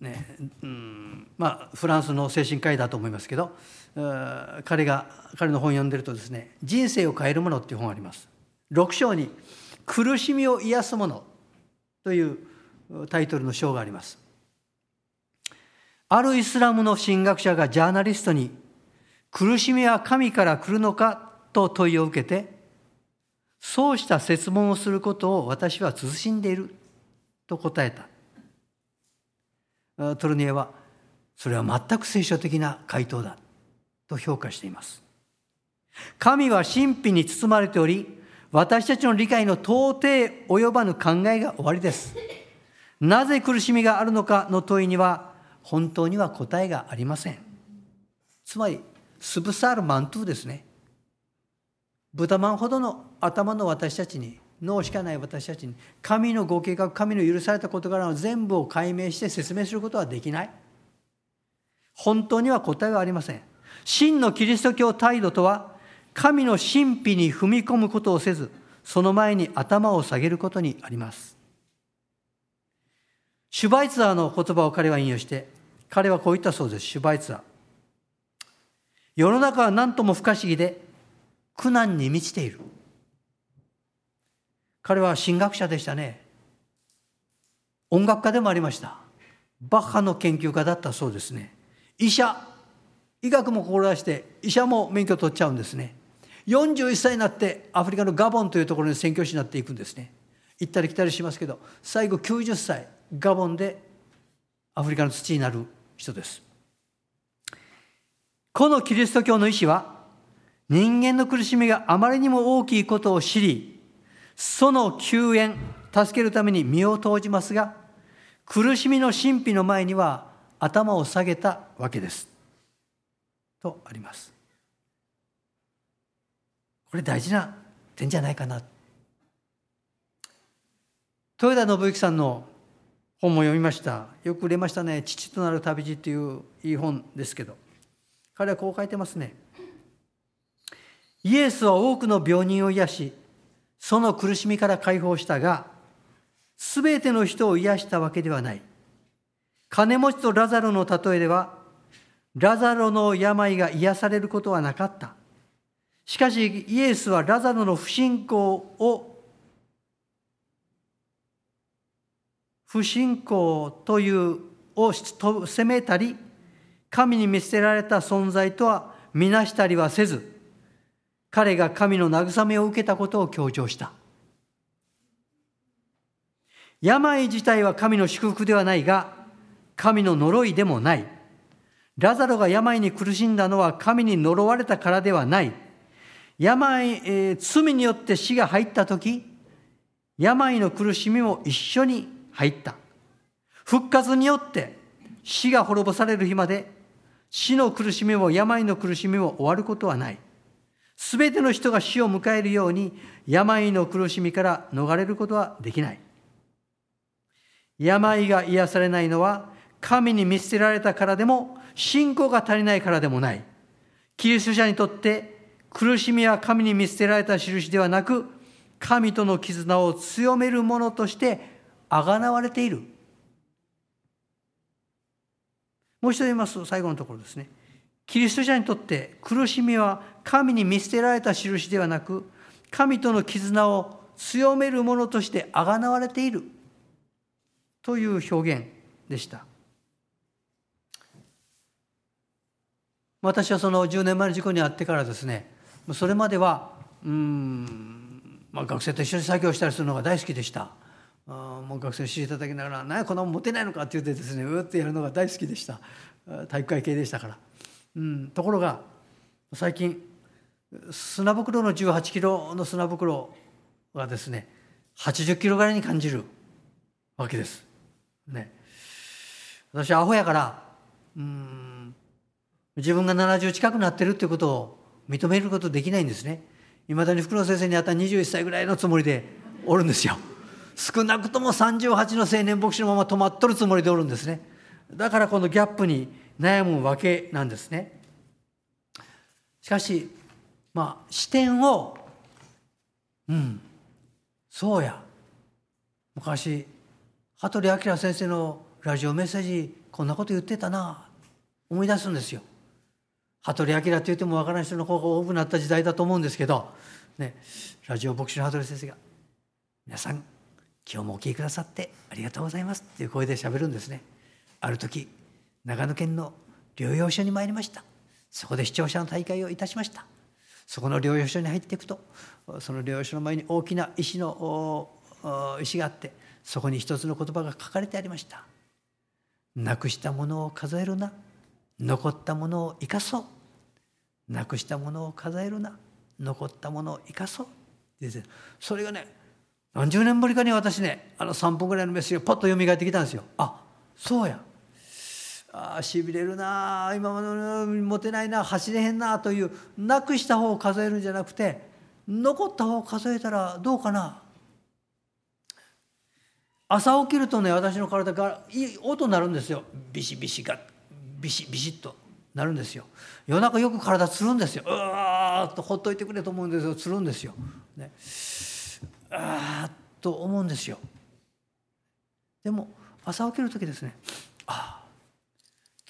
ね、うんまあフランスの精神科医だと思いますけど彼が彼の本を読んでるとですね「人生を変えるもの」っていう本があります。6章に「苦しみを癒すもの」というタイトルの章があります。あるイスラムの神学者がジャーナリストに「苦しみは神から来るのか?」と問いを受けてそうした説問をすることを私は慎んでいると答えた。トルニエはそれは全く聖書的な回答だと評価しています。神は神秘に包まれており、私たちの理解の到底及ばぬ考えが終わりです。なぜ苦しみがあるのかの問いには、本当には答えがありません。つまり、スブサールマントゥですね。豚まんほどの頭の私たちに、脳しかない私たちに、神のご計画、神の許された事柄の全部を解明して説明することはできない。本当には答えがありません。真のキリスト教態度とは、神の神秘に踏み込むことをせず、その前に頭を下げることにあります。シュバイツァーの言葉を彼は引用して、彼はこう言ったそうです、シュバイツァー。世の中は何とも不可思議で、苦難に満ちている。彼は神学者でしたね。音楽家でもありました。バッハの研究家だったそうですね。医者、医学も志して医者も免許取っちゃうんですね41歳になってアフリカのガボンというところに宣教師になっていくんですね行ったり来たりしますけど最後90歳ガボンでアフリカの土になる人ですこのキリスト教の意志は人間の苦しみがあまりにも大きいことを知りその救援助けるために身を投じますが苦しみの神秘の前には頭を下げたわけですとあります。これ大事な点じゃないかな。豊田信之さんの本も読みました。よく売れましたね。父となる旅路っていういい本ですけど。彼はこう書いてますね。イエスは多くの病人を癒し、その苦しみから解放したが、すべての人を癒したわけではない。金持ちとラザロの例えでは、ラザロの病が癒されることはなかった。しかしイエスはラザロの不信仰を不信仰というを責めたり神に見捨てられた存在とは見なしたりはせず彼が神の慰めを受けたことを強調した病自体は神の祝福ではないが神の呪いでもないラザロが病に苦しんだのは神に呪われたからではない。病、えー、罪によって死が入った時、病の苦しみも一緒に入った。復活によって死が滅ぼされる日まで死の苦しみも病の苦しみも終わることはない。すべての人が死を迎えるように病の苦しみから逃れることはできない。病が癒されないのは神に見捨てられたからでも信仰が足りないからでもない。キリスト者にとって苦しみは神に見捨てられた印ではなく、神との絆を強めるものとしてあがなわれている。もう一度言いますと最後のところですね。キリスト者にとって苦しみは神に見捨てられた印ではなく、神との絆を強めるものとしてあがなわれている。という表現でした。私はその10年前の事故に遭ってからですねそれまではうん、まあ、学生と一緒に作業したりするのが大好きでした。あもう学生に知りたたきながら「何こんなもん持てないのか」って言ってですねうってやるのが大好きでした。体育会系でしたから、うん、ところが最近砂袋の18キロの砂袋がですね80キロぐらいに感じるわけです。ね、私アホやからうん自分が70近くなってるってことを認めることできないんですね。いまだに福野先生にあった21歳ぐらいのつもりでおるんですよ。少なくとも38の青年牧師のまま止まっとるつもりでおるんですね。だからこのギャップに悩むわけなんですね。しかし、まあ、視点を、うん、そうや。昔、羽鳥明先生のラジオメッセージ、こんなこと言ってたな、思い出すんですよ。羽鳥明って言っても分からない人の方が多くなった時代だと思うんですけど、ね、ラジオ牧師の羽鳥先生が「皆さん今日もお聞きくださってありがとうございます」っていう声でしゃべるんですね。ある時長野県の療養所に参りましたそこで視聴者の大会をいたしましたそこの療養所に入っていくとその療養所の前に大きな石の石があってそこに一つの言葉が書かれてありました「なくしたものを数えるな。残ったものを生かそう。なくしたものを数えるな。残ったものを生かそう。それがね何十年ぶりかに私ねあの3分ぐらいのメッセージがパッと蘇ってきたんですよ。あそうや。ああしびれるな今までの持てないな走れへんなというなくした方を数えるんじゃなくて残った方を数えたらどうかな。朝起きるとね私の体がいい音になるんですよ。ビシビシがビシビシッとなるんですよ。夜中よく体つるんですよ。うわーっとほっといてくれと思うんですよ。つるんですよ、ね、ああと思うんですよ。でも朝起きる時ですね。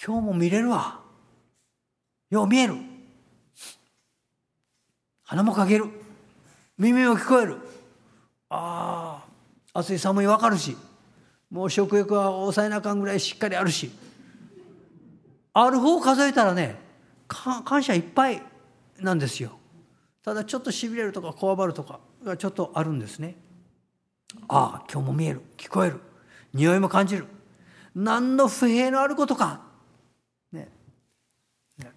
今日も見れるわ。よう見える。鼻もかける。耳も聞こえる。ああ暑い寒い分かるし。もう食欲は抑えなあかんぐらいしっかりあるし。ある方を数えたらね感謝いっぱいなんですよ。ただちょっとしびれるとかこわばるとかがちょっとあるんですね。ああ今日も見える。聞こえる。匂いも感じる。何の不平のあることか、ねね、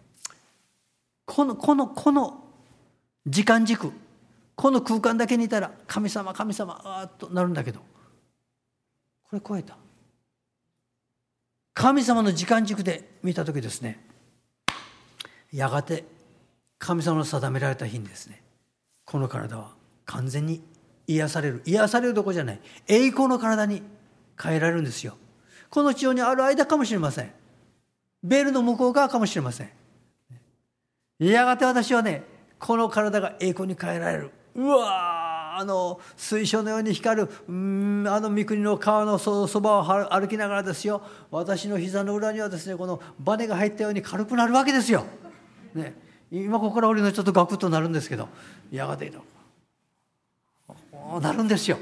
このこのこの時間軸この空間だけにいたら神様神様あーっとなるんだけどこれ超えた。神様の時間軸で見た時ですね。やがて神様の定められた日にですねこの体は完全に癒される。癒されるどころじゃない。栄光の体に変えられるんですよ。この地上にある間かもしれません。ベールの向こう側かもしれません。やがて私はねこの体が栄光に変えられる。うわあの水晶のように光る。うんあの三国の川のそばを歩きながらですよ。私の膝の裏にはですねこのバネが入ったように軽くなるわけですよ。ね、今ここから降りるのちょっとガクッとなるんですけど。やがてなるんですよ。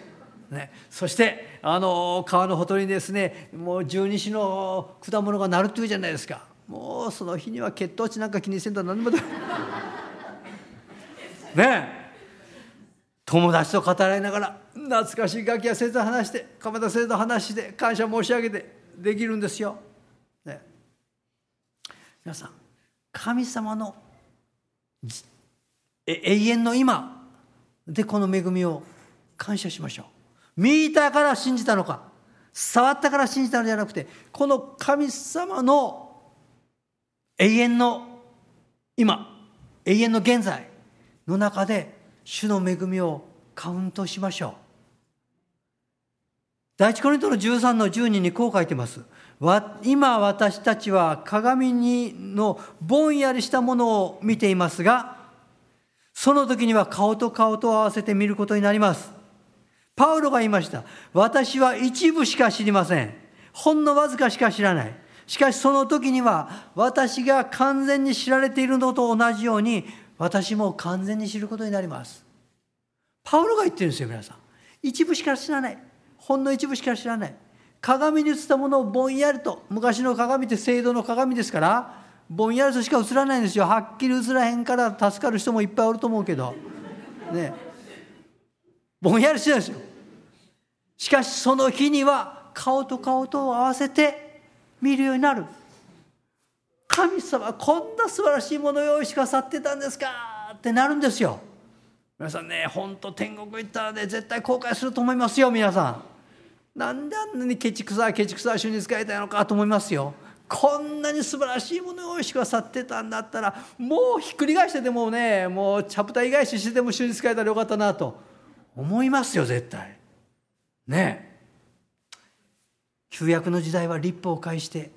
ね、そしてあの川のほとりにですねもう十二支の果物がなるっていうじゃないですか。もうその日には血糖値なんか気にせんと何でもだ (laughs) ねえ友達と語らいながら懐かしい楽器や先生と話して鎌田先生と話して感謝申し上げてできるんですよ。ね、皆さん神様の永遠の今でこの恵みを感謝しましょう。見たから信じたのか触ったから信じたのじゃなくてこの神様の永遠の今永遠の現在の中で主の恵みをカウントしましょう。第一コリントの13の12にこう書いてます。今私たちは鏡にのぼんやりしたものを見ていますが、その時には顔と顔と合わせて見ることになります。パウロが言いました。私は一部しか知りません。ほんのわずかしか知らない。しかしその時には私が完全に知られているのと同じように私も完全に知ることになります。パウロが言ってるんですよ皆さん。一部しか知らない。ほんの一部しか知らない。鏡に映ったものをぼんやりと昔の鏡って精度の鏡ですからぼんやりとしか映らないんですよはっきり映らへんから助かる人もいっぱいおると思うけどねぼんやりしてるんですよしかしその日には顔と顔と合わせて見るようになる。神様こんな素晴らしいものを用意してくださってたんですか？ってなるんですよ。皆さんね本当天国行ったらね絶対後悔すると思いますよ皆さん。なんであんなにケチくさケチくさ主に使いたいのかと思いますよ。こんなに素晴らしいものを用意してくださってたんだったらもうひっくり返してでもねもうチャプター返ししてでも主に使えたらよかったなと思いますよ絶対。ね。え旧約の時代は立法を介して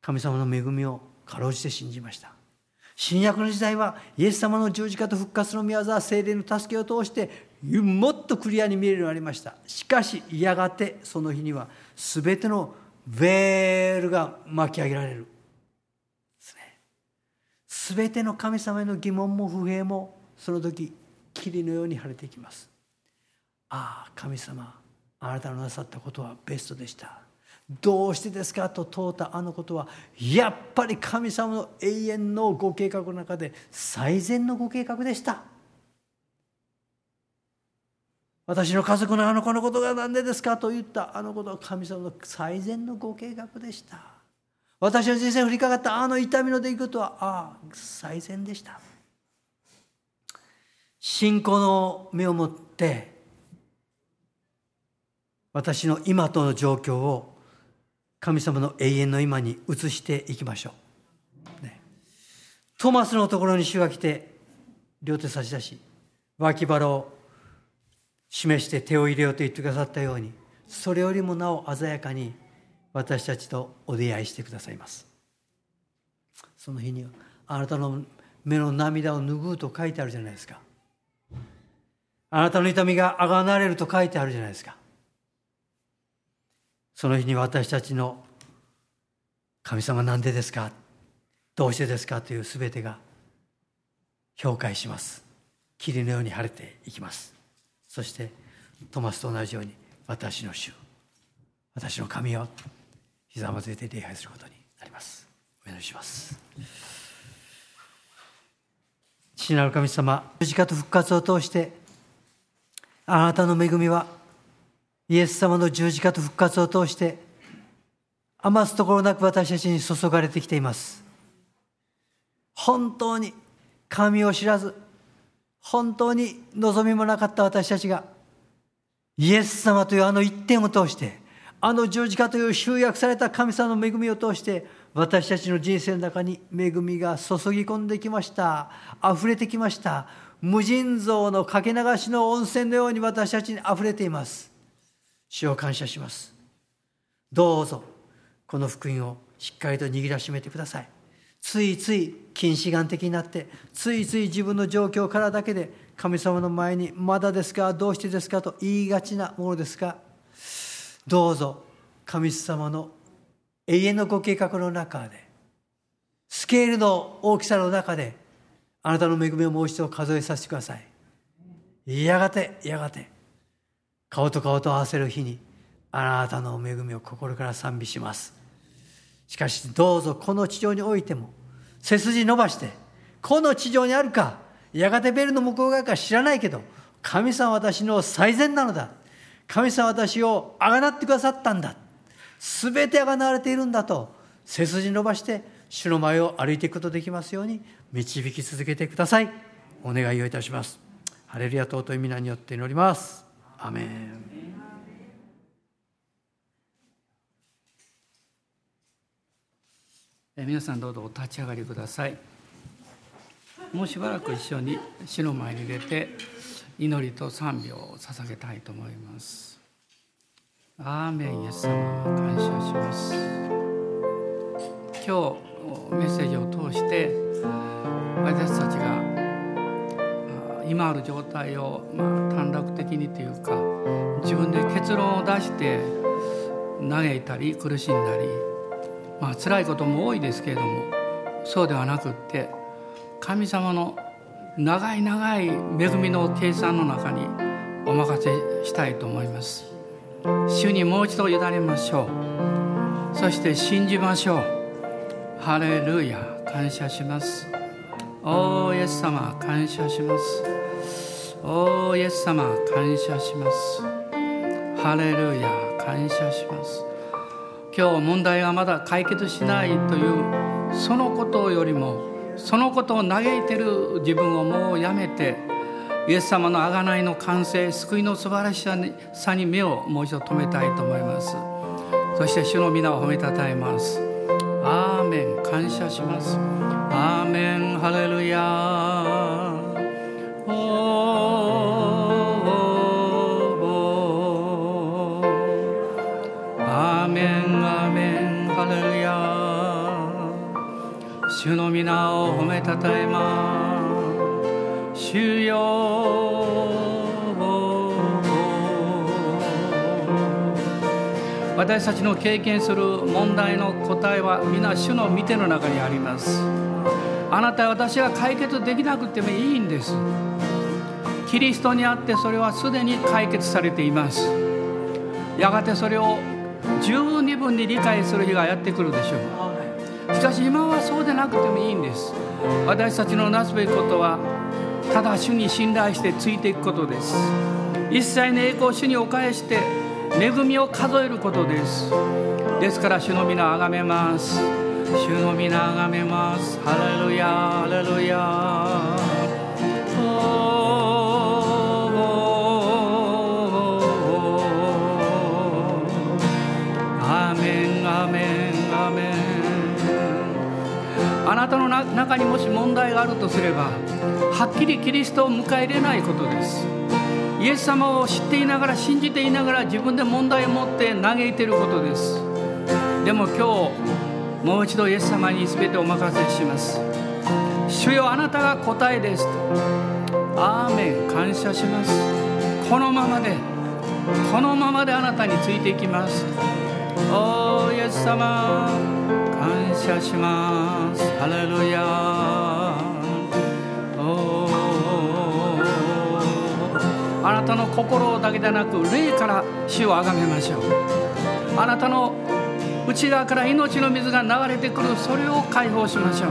神様の恵みをかろうじて信じました。新約の時代はイエス様の十字架と復活の御業精霊の助けを通してもっとクリアに見えるようになりました。しかしやがてその日には全てのベールが巻き上げられる。すべ、ね、ての神様への疑問も不平もその時霧のように晴れていきます。ああ神様あなたのなさったことはベストでしたどうしてですか？と問うたあのことはやっぱり神様の永遠のご計画の中で最善のご計画でした私の家族のあの子のことが何でですか？と言ったあのことは神様の最善のご計画でした。私の人生に降りかかったあの痛みの出来事は、ああ、最善でした。信仰の目を持って、私の今との状況を神様の永遠の今に移していきましょう。ね、トマスのところに主が来て、両手差し出し、脇腹を示して手を入れようと言ってくださったようにそれよりもなお鮮やかに私たちとお出会いしてくださいます。その日にはあなたの目の涙を拭うと書いてあるじゃないですか。あなたの痛みがあがなれると書いてあるじゃないですか。その日に私たちの神様なんでですか？どうしてですか？という全てが評価します。霧のように晴れていきます。そしてトマスと同じように私の主。私の神をひざまずいて礼拝することになります。お祈りします。父なる神様十字架と復活を通してあなたの恵みはイエス様の十字架と復活を通して余すところなく私たちに注がれてきています。本当に神を知らず本当に望みもなかった私たちがイエス様というあの一点を通してあの十字架という集約された神様の恵みを通して私たちの人生の中に恵みが注ぎ込んできました。溢れてきました。無尽蔵のかけ流しの温泉のように私たちに溢れています。主を感謝します。どうぞこの福音をしっかりと握らしめてください。ついつい近視眼的になってついつい自分の状況からだけで神様の前に「まだですかどうしてですか?」と言いがちなものですがどうぞ神様の永遠のご計画の中でスケールの大きさの中であなたの恵みをもう一度数えさせてください。やがてやがて顔と顔と合わせる日にあなたの恵みを心から賛美します。しかしどうぞこの地上においても背筋伸ばしてこの地上にあるかやがてベルの向こう側か知らないけど神様私の最善なのだ。神様私をあがなってくださったんだ。全てあがなわれているんだと背筋伸ばして主の前を歩いていくことできますように導き続けてください。お願いをいたします。ハレルヤ尊い皆によって祈ります。アメン皆さんどうぞお立ち上がりください。もうしばらく一緒に死の前に出て祈りと賛美を捧げたいと思います。アーメンイエス様感謝します。今日メッセージを通して私たちが今ある状態を、まあ、短絡的にというか自分で結論を出して嘆いたり苦しんだりまあ辛いことも多いですけれどもそうではなくって神様の長い長い恵みの計算の中にお任せしたいと思います。主にもう一度委ねましょう。そして信じましょう。ハレルヤ感謝します。おーイエス様感謝します。おーイエス様感謝します。ハレルヤ感謝します。今日問題がまだ解決しないというそのことよりもそのことを嘆いてる自分をもうやめてイエス様の贖いの完成救いの素晴らしさに目をもう一度留めたいと思います。そして主の皆を褒めたたえます。アーメン感謝します。アーメンハレルヤ。主の皆を褒めたたえます。主よ。私たちの経験する問題の答えは皆主の見ての中にあります。あなたは私が解決できなくてもいいんです。キリストにあってそれはすでに解決されています。やがてそれを十二分に理解する日がやってくるでしょう。しかし今はそうでなくてもいいんです。私たちのなすべきことはただ主に信頼してついていくことです。一切の栄光を主にお返して恵みを数えることです。ですから主の皆あがめます。主の皆あがめます。ハレルヤハレルヤあなたの中にもし問題があるとすればはっきりキリストを迎え入れないことです。イエス様を知っていながら信じていながら自分で問題を持って嘆いていることです。でも今日もう一度イエス様に全てお任せします。主よあなたが答えですと。アーメン。感謝します。このままで。このままであなたについていきます。おーイエス様。感謝します。ハレルヤ。あなたの心だけでなく霊から死をあがめましょう。あなたの内側から命の水が流れてくる。それを解放しましょう。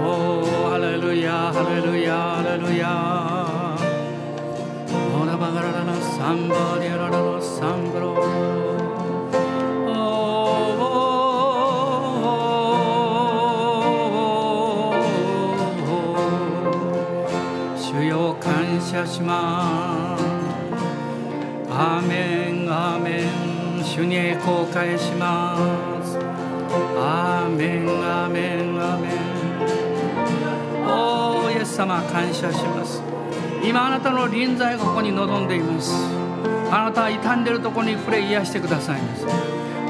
おハレルヤ。ハレルヤ。ハレルヤ。オラバガラララ。サンバリアラララ。サンブロ謝しますアーメンアーメン主に栄光を返します。アーメンアーメンアーメンおーイエス様感謝します。今あなたの臨在がここに臨んでいます。あなたは傷んでるところに触れ癒してくださいます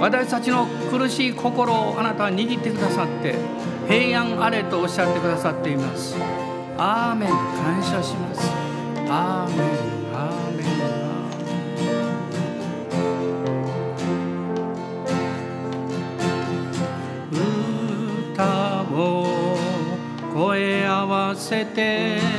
私たちの苦しい心をあなたは握ってくださって平安あれとおっしゃってくださっています。アーメン感謝します。アーメンアーメン歌を声合わせて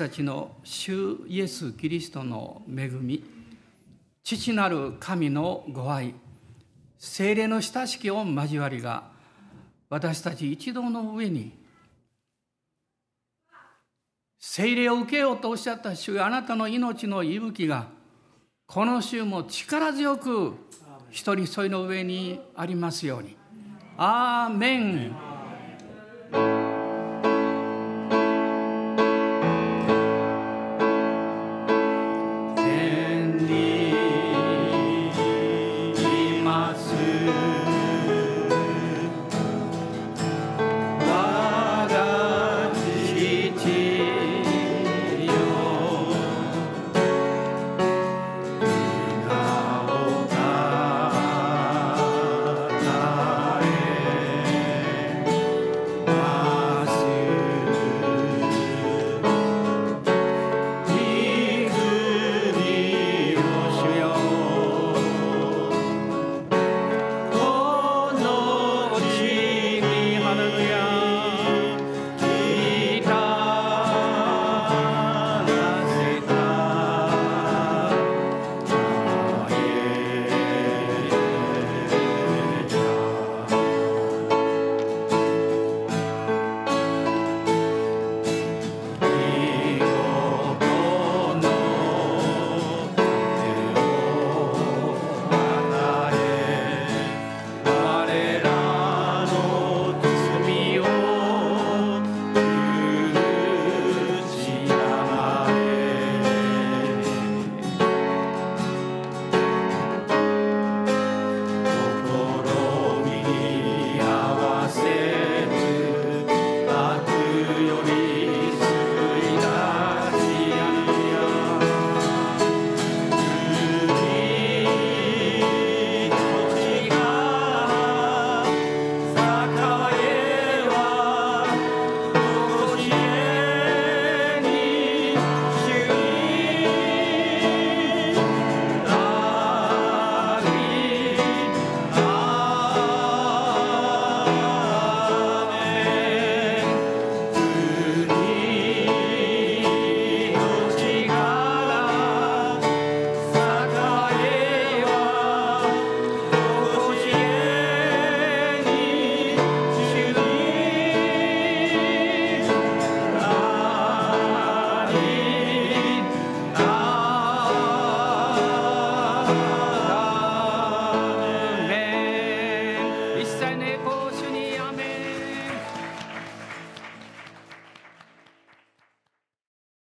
たちの主イエス・キリストの恵み父なる神のご愛精霊の親しき御交わりが私たち一同の上に精霊を受けようとおっしゃった主あなたの命の息吹がこの週も力強く一人一人の上にありますように。アーメン